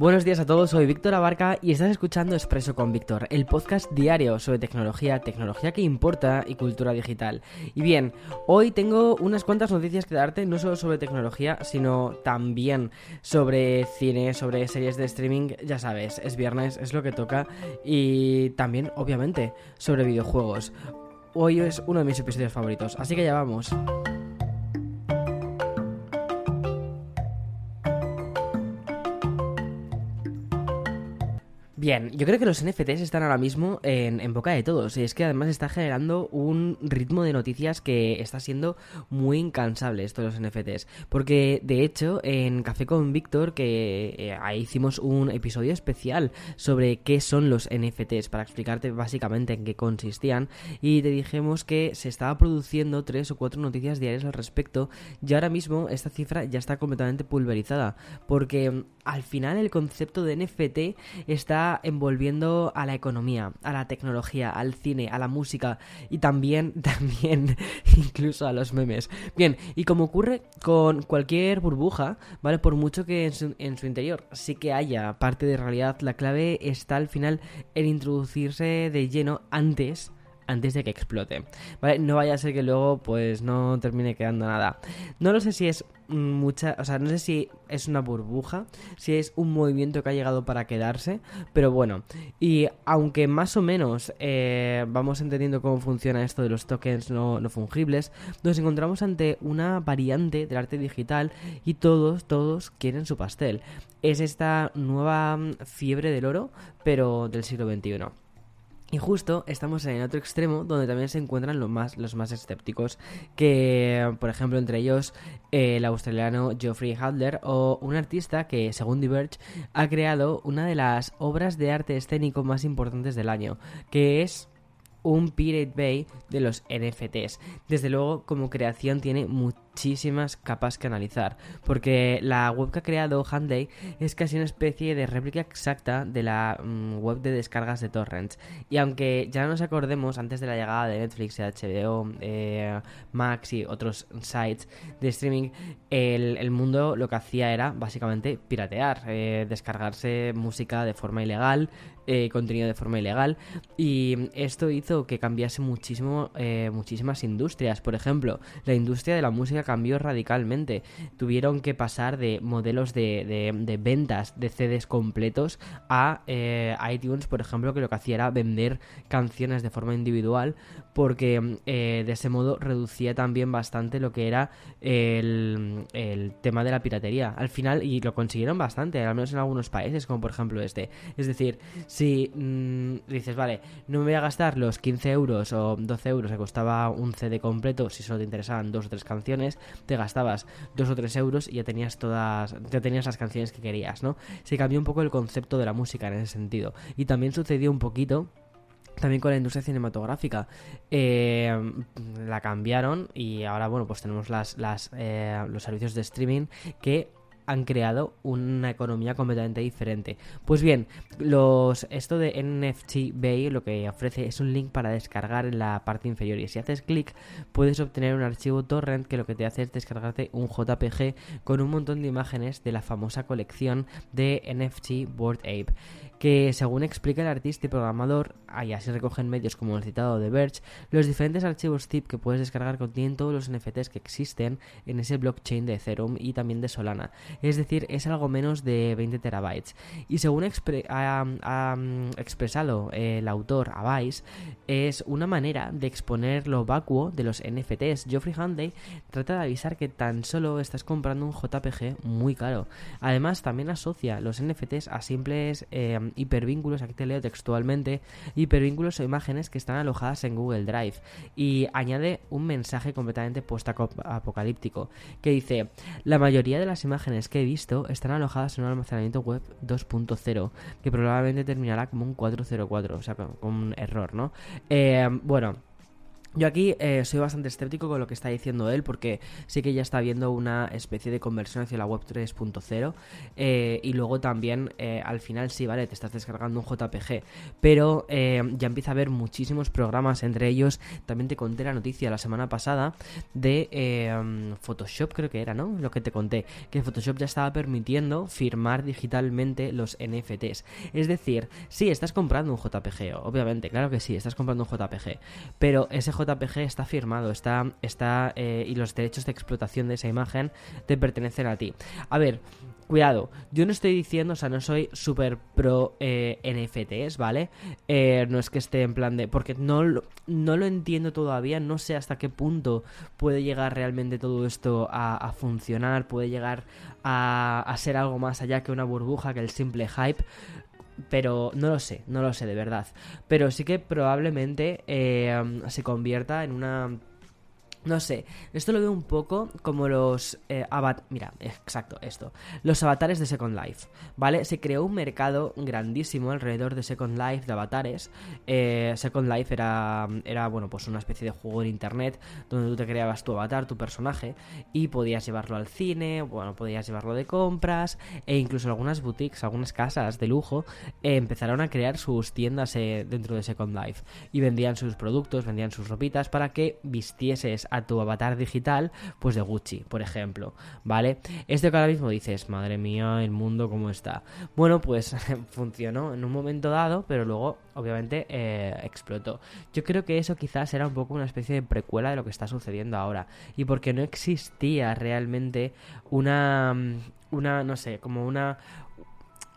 Buenos días a todos, soy Víctor Abarca y estás escuchando Expreso con Víctor, el podcast diario sobre tecnología, tecnología que importa y cultura digital. Y bien, hoy tengo unas cuantas noticias que darte, no solo sobre tecnología, sino también sobre cine, sobre series de streaming, ya sabes, es viernes, es lo que toca, y también, obviamente, sobre videojuegos. Hoy es uno de mis episodios favoritos, así que ya vamos. Bien, yo creo que los NFTs están ahora mismo en, boca de todos. Y es que además está generando un ritmo de noticias que está siendo muy incansable esto de los NFTs. Porque de hecho, en Café con Víctor, que eh, ahí hicimos un episodio especial sobre qué son los NFTs, para explicarte básicamente en qué consistían. Y te dijimos que se estaba produciendo tres o cuatro noticias diarias al respecto. Y ahora mismo esta cifra ya está completamente pulverizada. Porque mm, al final el concepto de NFT está envolviendo a la economía, a la tecnología, al cine, a la música y también, también, incluso a los memes. Bien, y como ocurre con cualquier burbuja, ¿vale? Por mucho que en su, en su interior sí que haya parte de realidad, la clave está al final en introducirse de lleno antes antes de que explote. ¿Vale? No vaya a ser que luego pues no termine quedando nada. No lo sé si es mucha, o sea, no sé si es una burbuja, si es un movimiento que ha llegado para quedarse, pero bueno, y aunque más o menos eh, vamos entendiendo cómo funciona esto de los tokens no, no fungibles, nos encontramos ante una variante del arte digital y todos, todos quieren su pastel. Es esta nueva fiebre del oro, pero del siglo XXI. Y justo estamos en el otro extremo donde también se encuentran los más, los más escépticos, que por ejemplo entre ellos el australiano Geoffrey Hadler o un artista que según Diverge ha creado una de las obras de arte escénico más importantes del año, que es un Pirate Bay de los NFTs. Desde luego, como creación tiene muchísimas capas que analizar, porque la web que ha creado Handley es casi una especie de réplica exacta de la mm, web de descargas de torrents. Y aunque ya no nos acordemos, antes de la llegada de Netflix, HBO, Max y otros sites de streaming, el, mundo lo que hacía era básicamente piratear, eh, descargarse música de forma ilegal, eh, contenido de forma ilegal y esto hizo que cambiase muchísimo eh, muchísimas industrias por ejemplo la industria de la música cambió radicalmente. Tuvieron que pasar de modelos de, de, ventas de CDs completos a eh, iTunes por ejemplo que lo que hacía era vender canciones de forma individual porque de ese modo reducía también bastante lo que era el, el tema de la piratería. Al final y lo consiguieron bastante al menos en algunos países como por ejemplo este. Es decir si mm, dices, vale, no me voy a gastar los 15 euros o 12 euros que costaba un CD completo, si solo te interesaban dos o tres canciones, te gastabas dos o tres euros y ya tenías todas, ya tenías las canciones que querías, ¿no? Se cambió un poco el concepto de la música en ese sentido. Y también sucedió un poquito también con la industria cinematográfica eh, la cambiaron y ahora bueno pues tenemos las eh, los servicios de streaming que han creado una economía completamente diferente. Pues bien, los esto de NFT Bay lo que ofrece es un link para descargar en la parte inferior y si haces clic puedes obtener un archivo torrent que lo que te hace es descargarte un JPG con un montón de imágenes de la famosa colección de NFT Board Ape que según explica el artista y programador, y así recogen medios como el citado de Verge, los diferentes archivos zip que puedes descargar contienen todos los NFTs que existen en ese blockchain de Ethereum y también de Solana. Es decir, es algo menos de 20 terabytes. Y según ha, mm, expresado el autor Vice, es una manera de exponer lo vacuo de los NFTs. Geoffrey Handley trata de avisar que tan solo estás comprando un JPG muy caro. Además, también asocia los NFTs a simples eh, hipervínculos, aquí te leo textualmente, hipervínculos o imágenes que están alojadas en Google Drive. Y añade un mensaje completamente post-apocalíptico que dice, la mayoría de las imágenes que he visto están alojadas en un almacenamiento web 2.0, que probablemente terminará como un 404, o sea, con, un error, ¿no? Eh, bueno. Yo aquí eh, soy bastante escéptico con lo que está diciendo él porque sí que ya está viendo una especie de conversión hacia la web 3.0 eh, y luego también eh, al final sí, vale, te estás descargando un JPG, pero ya empieza a haber muchísimos programas, entre ellos también te conté la noticia la semana pasada de Photoshop creo que era, ¿no? Lo que te conté, que Photoshop ya estaba permitiendo firmar digitalmente los NFTs. Es decir, sí, estás comprando un JPG, obviamente, claro que sí, estás comprando un JPG, pero ese JPG está firmado, está, está eh, y los derechos de explotación de esa imagen te pertenecen a ti. A ver, cuidado, yo no estoy diciendo, o sea, no soy súper pro eh, NFTs, ¿vale? Eh, no es que esté en plan de... porque no, no lo entiendo todavía, no sé hasta qué punto puede llegar realmente todo esto a, funcionar, puede llegar a, a ser algo más allá que una burbuja, que el simple hype pero no lo sé, no lo sé de verdad. Pero sí que probablemente eh, se convierta en una no sé, esto lo veo un poco como los eh, Mira, exacto, esto. Los avatares de Second Life, ¿vale? Se creó un mercado grandísimo alrededor de Second Life, de avatares. Eh, Second Life era, era, bueno, pues una especie de juego en internet donde tú te creabas tu avatar, tu personaje, y podías llevarlo al cine, bueno, podías llevarlo de compras, e incluso algunas boutiques, algunas casas de lujo, eh, empezaron a crear sus tiendas dentro de Second Life. Y vendían sus productos, vendían sus ropitas para que vistieses a tu avatar digital, pues de Gucci, por ejemplo, ¿vale? Esto que ahora mismo dices, madre mía, el mundo cómo está. Bueno, pues funcionó en un momento dado, pero luego, obviamente, eh, explotó. Yo creo que eso quizás era un poco una especie de precuela de lo que está sucediendo ahora. Y porque no existía realmente una una, no sé, como una,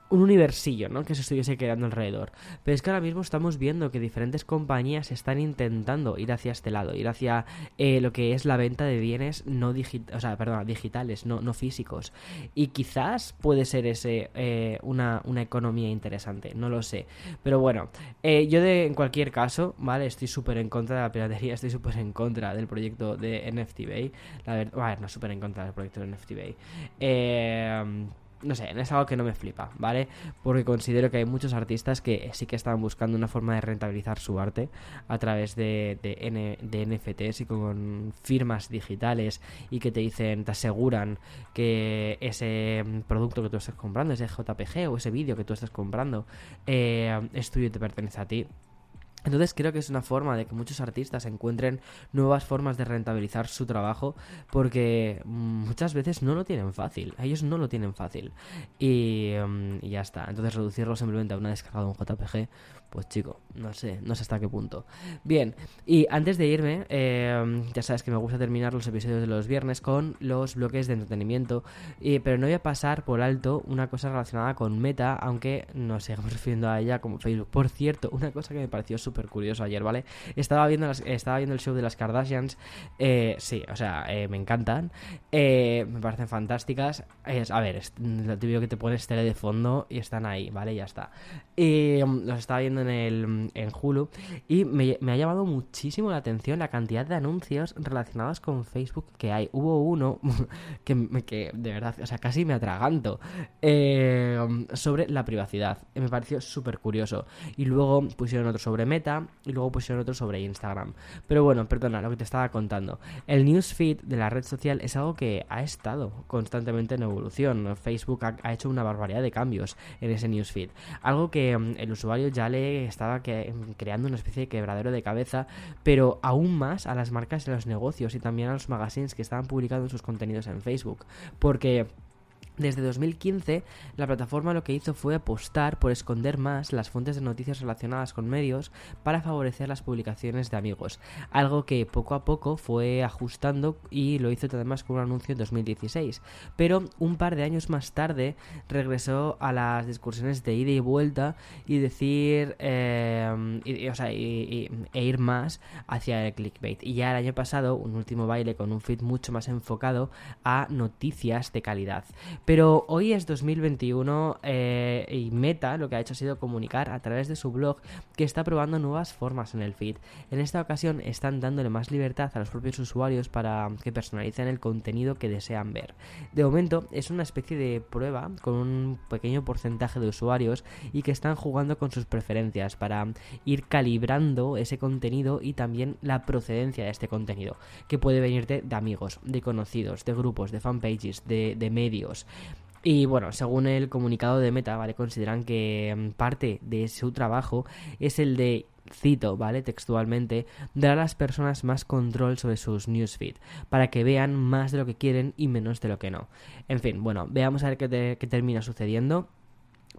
un universillo, ¿no? Que se estuviese creando alrededor. Pero es que ahora mismo estamos viendo que diferentes compañías están intentando ir hacia este lado, ir hacia eh, lo que es la venta de bienes no digitales, o sea, perdón, digitales, no, no físicos. Y quizás puede ser ese eh, una, economía interesante, no lo sé. Pero bueno, eh, yo de, en cualquier caso, ¿vale? Estoy súper en contra de la piratería, estoy súper en contra del proyecto de NFT Bay. La verdad, bueno, no súper en contra del proyecto de NFT Bay. Eh no sé, es algo que no me flipa, ¿vale? Porque considero que hay muchos artistas que sí que están buscando una forma de rentabilizar su arte a través de, de, NFTs y con firmas digitales y que te dicen, te aseguran que ese producto que tú estás comprando, ese JPG o ese vídeo que tú estás comprando, eh, es tuyo y te pertenece a ti. Entonces creo que es una forma de que muchos artistas encuentren nuevas formas de rentabilizar su trabajo porque muchas veces no lo tienen fácil, ellos no lo tienen fácil y, mm, y ya está. Entonces reducirlo simplemente a una descarga de un JPG pues chico, no sé, no sé hasta qué punto. Bien, y antes de irme, eh, ya sabes que me gusta terminar los episodios de los viernes con los bloques de entretenimiento, pero no voy a pasar por alto una cosa relacionada con Meta, aunque nos sigamos refiriendo a ella como Facebook. Por cierto, una cosa que me pareció súper curioso ayer, ¿vale? Estaba viendo, estaba viendo el show de las Kardashians, eh, sí, o sea, eh, me encantan, me parecen fantásticas. A ver, es lo que te pones tele de fondo y están ahí, ¿vale? Ya está. Y los estaba viendo en el en Hulu y me, ha llamado muchísimo la atención la cantidad de anuncios relacionados con Facebook que hay. Hubo uno que, que de verdad, o sea, casi me atraganto eh, sobre la privacidad. Me pareció súper curioso. Y luego pusieron otro sobre Meta y luego pusieron otro sobre Instagram. Pero bueno, perdona, lo que te estaba contando. El newsfeed de la red social es algo que ha estado constantemente en evolución. Facebook ha, ha hecho una barbaridad de cambios en ese newsfeed. Algo que mm, el usuario ya le estaba creando una especie de quebradero de cabeza, pero aún más a las marcas y a los negocios y también a los magazines que estaban publicando sus contenidos en Facebook. Porque desde 2015, la plataforma lo que hizo fue apostar por esconder más las fuentes de noticias relacionadas con medios para favorecer las publicaciones de amigos, algo que poco a poco fue ajustando y lo hizo además con un anuncio en 2016. Pero un par de años más tarde regresó a las discusiones de ida y vuelta y decir, eh, o sea, e ir más hacia el clickbait. Y ya el año pasado, un último baile con un feed mucho más enfocado a noticias de calidad. Pero hoy es 2021 eh, y Meta lo que ha hecho ha sido comunicar a través de su blog que está probando nuevas formas en el feed. En esta ocasión están dándole más libertad a los propios usuarios para que personalicen el contenido que desean ver. De momento es una especie de prueba con un pequeño porcentaje de usuarios y que están jugando con sus preferencias para ir calibrando ese contenido y también la procedencia de este contenido, que puede venirte de amigos, de conocidos, de grupos, de fanpages, de, de medios. Y bueno, según el comunicado de Meta, ¿vale? Consideran que mm, parte de su trabajo es el de cito, ¿vale? Textualmente, dar a las personas más control sobre sus newsfeed, para que vean más de lo que quieren y menos de lo que no. En fin, bueno, veamos a ver qué, qué termina sucediendo.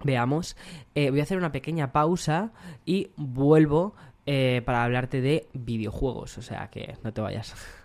Veamos, eh, voy a hacer una pequeña pausa y vuelvo eh, para hablarte de videojuegos, o sea que no te vayas.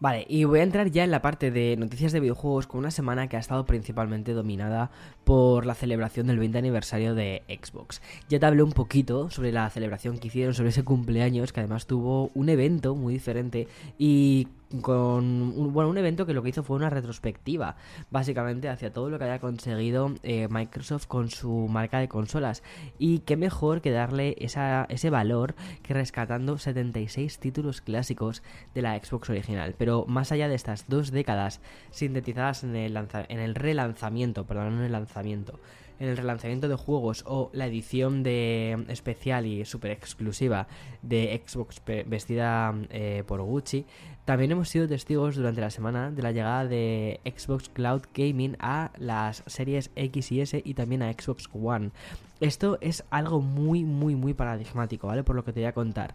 Vale, y voy a entrar ya en la parte de noticias de videojuegos con una semana que ha estado principalmente dominada por la celebración del 20 aniversario de Xbox. Ya te hablé un poquito sobre la celebración que hicieron sobre ese cumpleaños, que además tuvo un evento muy diferente y con un, bueno, un evento que lo que hizo fue una retrospectiva, básicamente hacia todo lo que había conseguido eh, Microsoft con su marca de consolas. Y qué mejor que darle esa, ese valor que rescatando 76 títulos clásicos de la Xbox original. Pero más allá de estas dos décadas sintetizadas en el, en el relanzamiento, perdón, en el lanzamiento, en el relanzamiento de juegos o la edición de especial y super exclusiva de Xbox vestida eh, por Gucci, también hemos sido testigos durante la semana de la llegada de Xbox Cloud Gaming a las series X y S y también a Xbox One. Esto es algo muy, muy, muy paradigmático, ¿vale? Por lo que te voy a contar.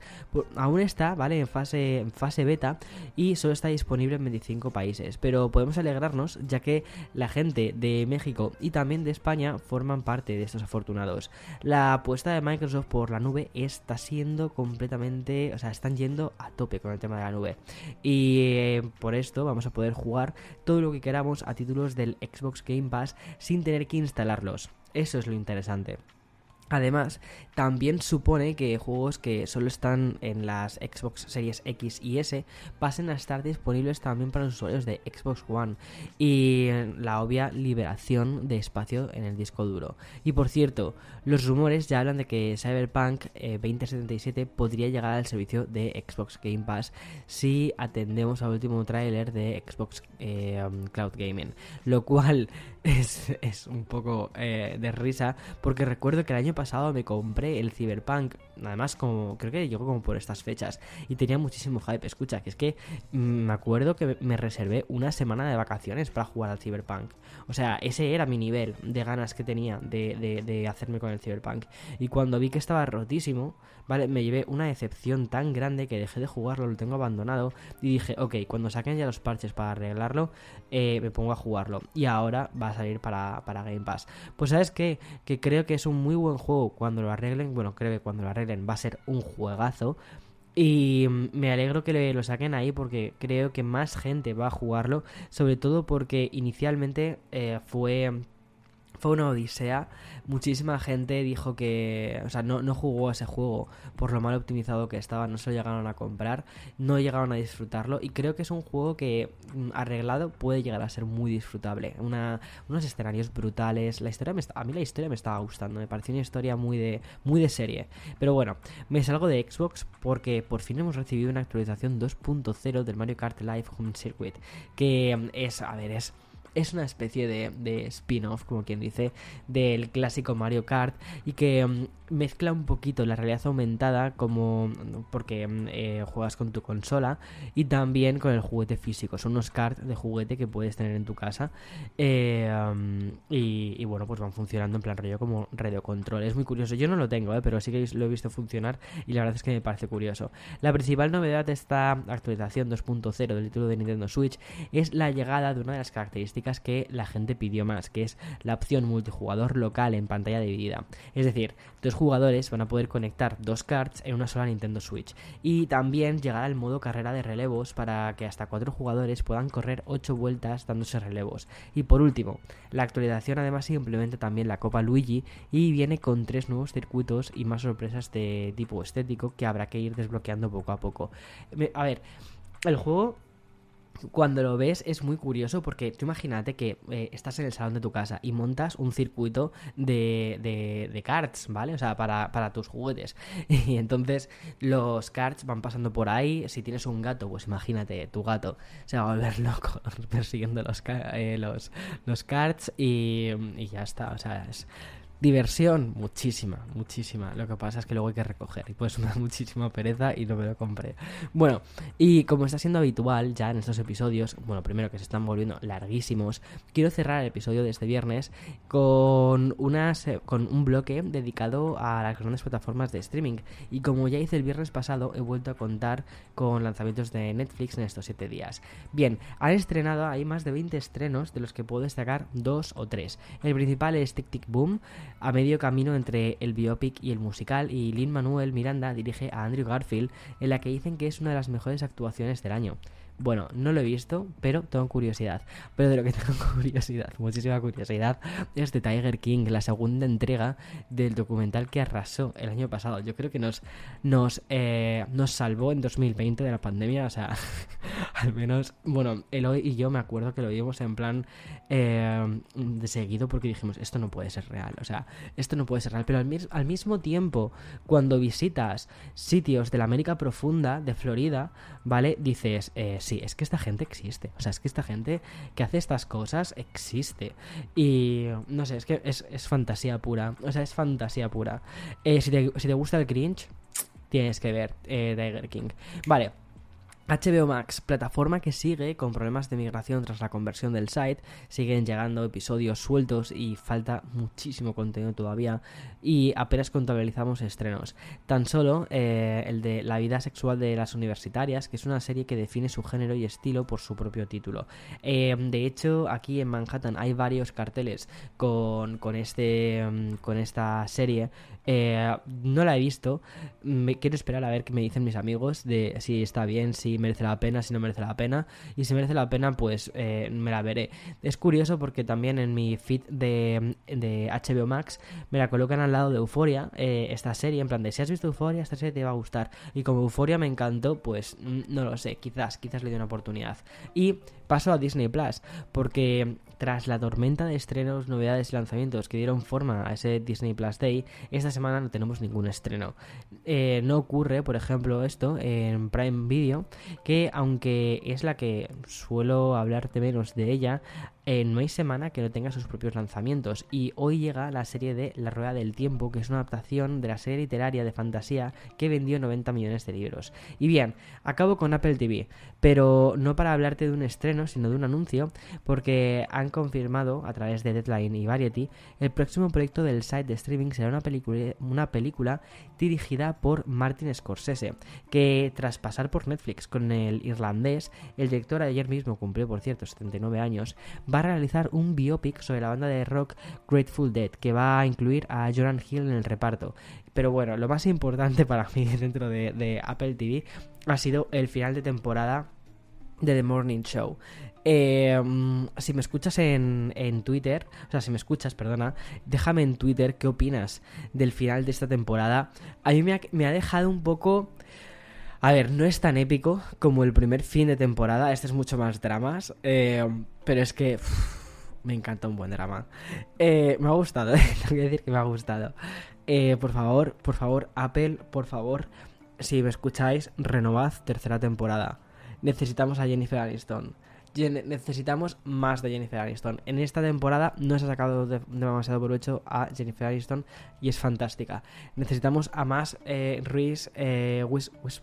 aún está, ¿vale? En fase, en fase beta y solo está disponible en 25 países. Pero podemos alegrarnos ya que la gente de México y también de España forman parte de estos afortunados. La apuesta de Microsoft por la nube está siendo completamente... O sea, están yendo a tope con el tema de la nube. Y eh, por esto vamos a poder jugar todo lo que queramos a títulos del Xbox Game Pass sin tener que instalarlos. Eso es lo interesante. Además, también supone que juegos que solo están en las Xbox Series X y S pasen a estar disponibles también para los usuarios de Xbox One y la obvia liberación de espacio en el disco duro. Y por cierto, los rumores ya hablan de que Cyberpunk 2077 eh, podría llegar al servicio de Xbox Game Pass si atendemos al último tráiler de Xbox eh, Cloud Gaming, lo cual es, un poco eh, de risa porque recuerdo que el año pasado me compré el Cyberpunk, además como creo que llegó como por estas fechas y tenía muchísimo hype. Escucha, que es que mm, me acuerdo que me reservé una semana de vacaciones para jugar al Cyberpunk. O sea, ese era mi nivel de ganas que tenía de, de hacerme con el Cyberpunk. Y cuando vi que estaba rotísimo, ¿vale? Me llevé una decepción tan grande que dejé de jugarlo, lo tengo abandonado y dije, ok, cuando saquen ya los parches para arreglarlo, eh, me pongo a jugarlo. Y ahora va salir para, para Game Pass. Pues sabes qué? que creo que es un muy buen juego cuando lo arreglen, bueno, creo que cuando lo arreglen va a ser un juegazo. Y me alegro que lo saquen ahí porque creo que más gente va a jugarlo. Sobre todo porque inicialmente eh, fue fue una odisea. Muchísima gente dijo que, o sea, no, no jugó ese juego por lo mal optimizado que estaba, no se lo llegaron a comprar, no llegaron a disfrutarlo y creo que es un juego que mm, arreglado puede llegar a ser muy disfrutable. Una, unos escenarios brutales, la historia me a mí la historia me estaba gustando, me pareció una historia muy de, muy de serie. Pero bueno, me salgo de Xbox porque por fin hemos recibido una actualización 2.0 del Mario Kart Live Home Circuit, que mm, es, a ver, es es una especie de, spin-off, como quien dice, del clásico Mario Kart y que mm, mezcla un poquito la realidad aumentada como porque mm, eh, juegas con tu consola y también con el juguete físico. Son unos cards de juguete que puedes tener en tu casa eh, y, bueno pues van funcionando en plan rollo como radio control. Es muy curioso. Yo no lo tengo ¿eh? pero sí que lo he visto funcionar y la verdad es que me parece curioso. La principal novedad de esta actualización 2.0 del título de Nintendo Switch es la llegada de una de las características que la gente pidió más que es la opción multijugador local en pantalla dividida. Es decir jugadores van a poder conectar dos cards en una sola Nintendo Switch. Y también llegará el modo carrera de relevos para que hasta cuatro jugadores puedan correr 8 vueltas dándose relevos. Y por último, la actualización además implementa también la Copa Luigi y viene con tres nuevos circuitos y más sorpresas de tipo estético que habrá que ir desbloqueando poco a poco. A ver, el juego cuando lo ves es muy curioso porque tú imagínate que eh, estás en el salón de tu casa y montas un circuito de, de, de cards, ¿vale? O sea, para, para, tus juguetes. Y entonces los cards van pasando por ahí. Si tienes un gato, pues imagínate, tu gato se va a volver loco persiguiendo los, eh, los, los cards y, y ya está. O sea, es Diversión, muchísima, muchísima. Lo que pasa es que luego hay que recoger y pues una muchísima pereza y no me lo compré. Bueno, y como está siendo habitual ya en estos episodios, bueno, primero que se están volviendo larguísimos, quiero cerrar el episodio de este viernes con, unas, con un bloque dedicado a las grandes plataformas de streaming. Y como ya hice el viernes pasado, he vuelto a contar con lanzamientos de Netflix en estos 7 días. Bien, han estrenado, hay más de 20 estrenos de los que puedo destacar dos o tres. El principal es Tic Tic Boom a medio camino entre el biopic y el musical y Lin Manuel Miranda dirige a Andrew Garfield en la que dicen que es una de las mejores actuaciones del año. Bueno, no lo he visto, pero tengo curiosidad. Pero de lo que tengo curiosidad, muchísima curiosidad, es de Tiger King, la segunda entrega del documental que arrasó el año pasado. Yo creo que nos, nos, eh, nos salvó en 2020 de la pandemia. O sea, al menos, bueno, Eloy y yo me acuerdo que lo vimos en plan eh, de seguido porque dijimos, esto no puede ser real. O sea, esto no puede ser real. Pero al, al mismo tiempo, cuando visitas sitios de la América Profunda, de Florida, ¿vale? Dices, eh, sí, es que esta gente existe. O sea, es que esta gente que hace estas cosas existe. Y no sé, es que es, fantasía pura. O sea, es fantasía pura. Eh, si, te, si, te, gusta el cringe, tienes que ver eh, Tiger King. Vale. HBO Max, plataforma que sigue con problemas de migración tras la conversión del site, siguen llegando episodios sueltos y falta muchísimo contenido todavía y apenas contabilizamos estrenos. Tan solo eh, el de La vida sexual de las universitarias, que es una serie que define su género y estilo por su propio título. Eh, de hecho, aquí en Manhattan hay varios carteles con, con, este, mm, con esta serie. Eh, no la he visto, quiero esperar a ver qué me dicen mis amigos de si está bien, si merece la pena, si no merece la pena. Y si merece la pena, pues eh, me la veré. Es curioso porque también en mi feed de, de HBO Max me la colocan al lado de Euforia, eh, esta serie, en plan de si has visto Euforia, esta serie te va a gustar. Y como Euforia me encantó, pues no lo sé, quizás, quizás le dé una oportunidad. Y paso a Disney Plus, porque tras la tormenta de estrenos, novedades y lanzamientos que dieron forma a ese Disney Plus Day, esta semana no tenemos ningún estreno. Eh, no ocurre, por ejemplo, esto en Prime Video, que aunque es la que suelo hablarte menos de ella, eh, no hay semana que no tenga sus propios lanzamientos y hoy llega la serie de La Rueda del Tiempo, que es una adaptación de la serie literaria de fantasía que vendió 90 millones de libros. Y bien, acabo con Apple TV, pero no para hablarte de un estreno, sino de un anuncio, porque han confirmado a través de Deadline y Variety el próximo proyecto del site de streaming será una película, una película dirigida por Martin Scorsese, que tras pasar por Netflix con el irlandés, el director ayer mismo cumplió, por cierto, 79 años, a realizar un biopic sobre la banda de rock Grateful Dead, que va a incluir a Jordan Hill en el reparto. Pero bueno, lo más importante para mí dentro de, Apple TV ha sido el final de temporada de The Morning Show. Eh, si me escuchas en, en, Twitter, o sea, si me escuchas, perdona, déjame en Twitter qué opinas del final de esta temporada. A mí me ha, me ha dejado un poco a ver, no es tan épico como el primer fin de temporada, este es mucho más dramas, eh, pero es que me encanta un buen drama. Eh, me ha gustado, eh, tengo que decir que me ha gustado. por favor, por favor, Apple, por favor, si me escucháis, renovad tercera temporada. Necesitamos a Jennifer Aniston. Necesitamos más de Jennifer Aniston. En esta temporada no se ha sacado demasiado provecho a Jennifer Aniston y es fantástica. Necesitamos a más eh, Reese eh,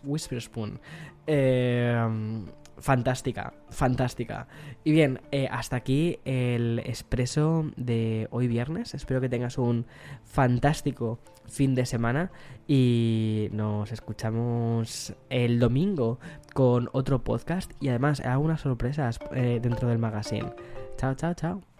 Whisperspoon. Eh, fantástica, fantástica. Y bien, eh, hasta aquí el expreso de hoy viernes. Espero que tengas un fantástico fin de semana y nos escuchamos el domingo con otro podcast y además algunas sorpresas eh, dentro del magazine. Chao, chao, chao.